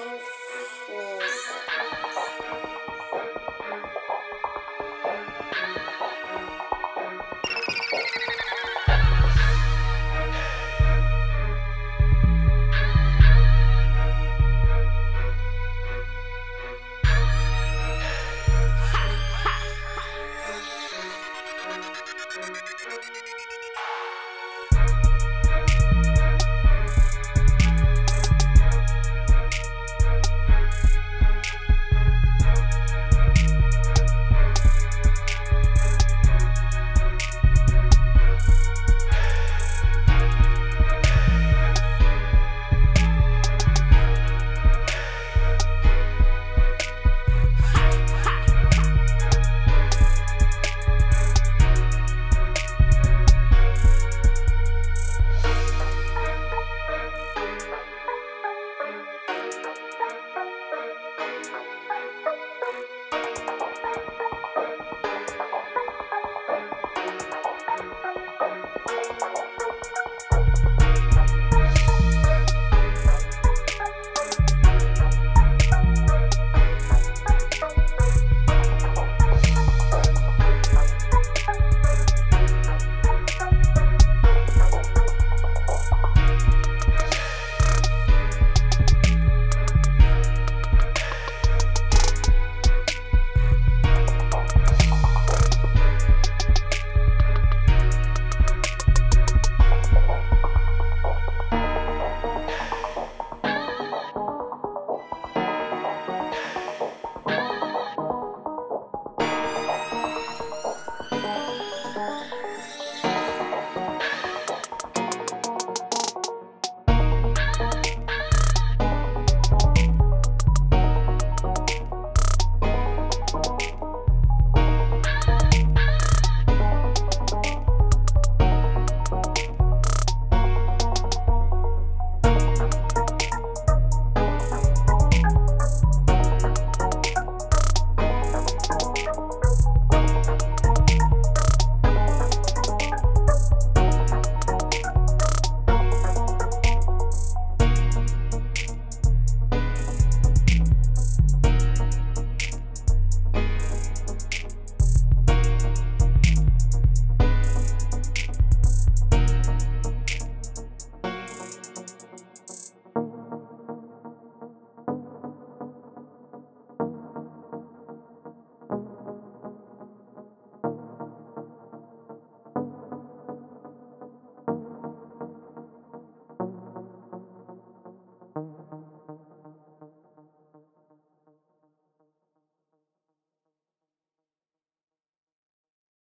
Oh.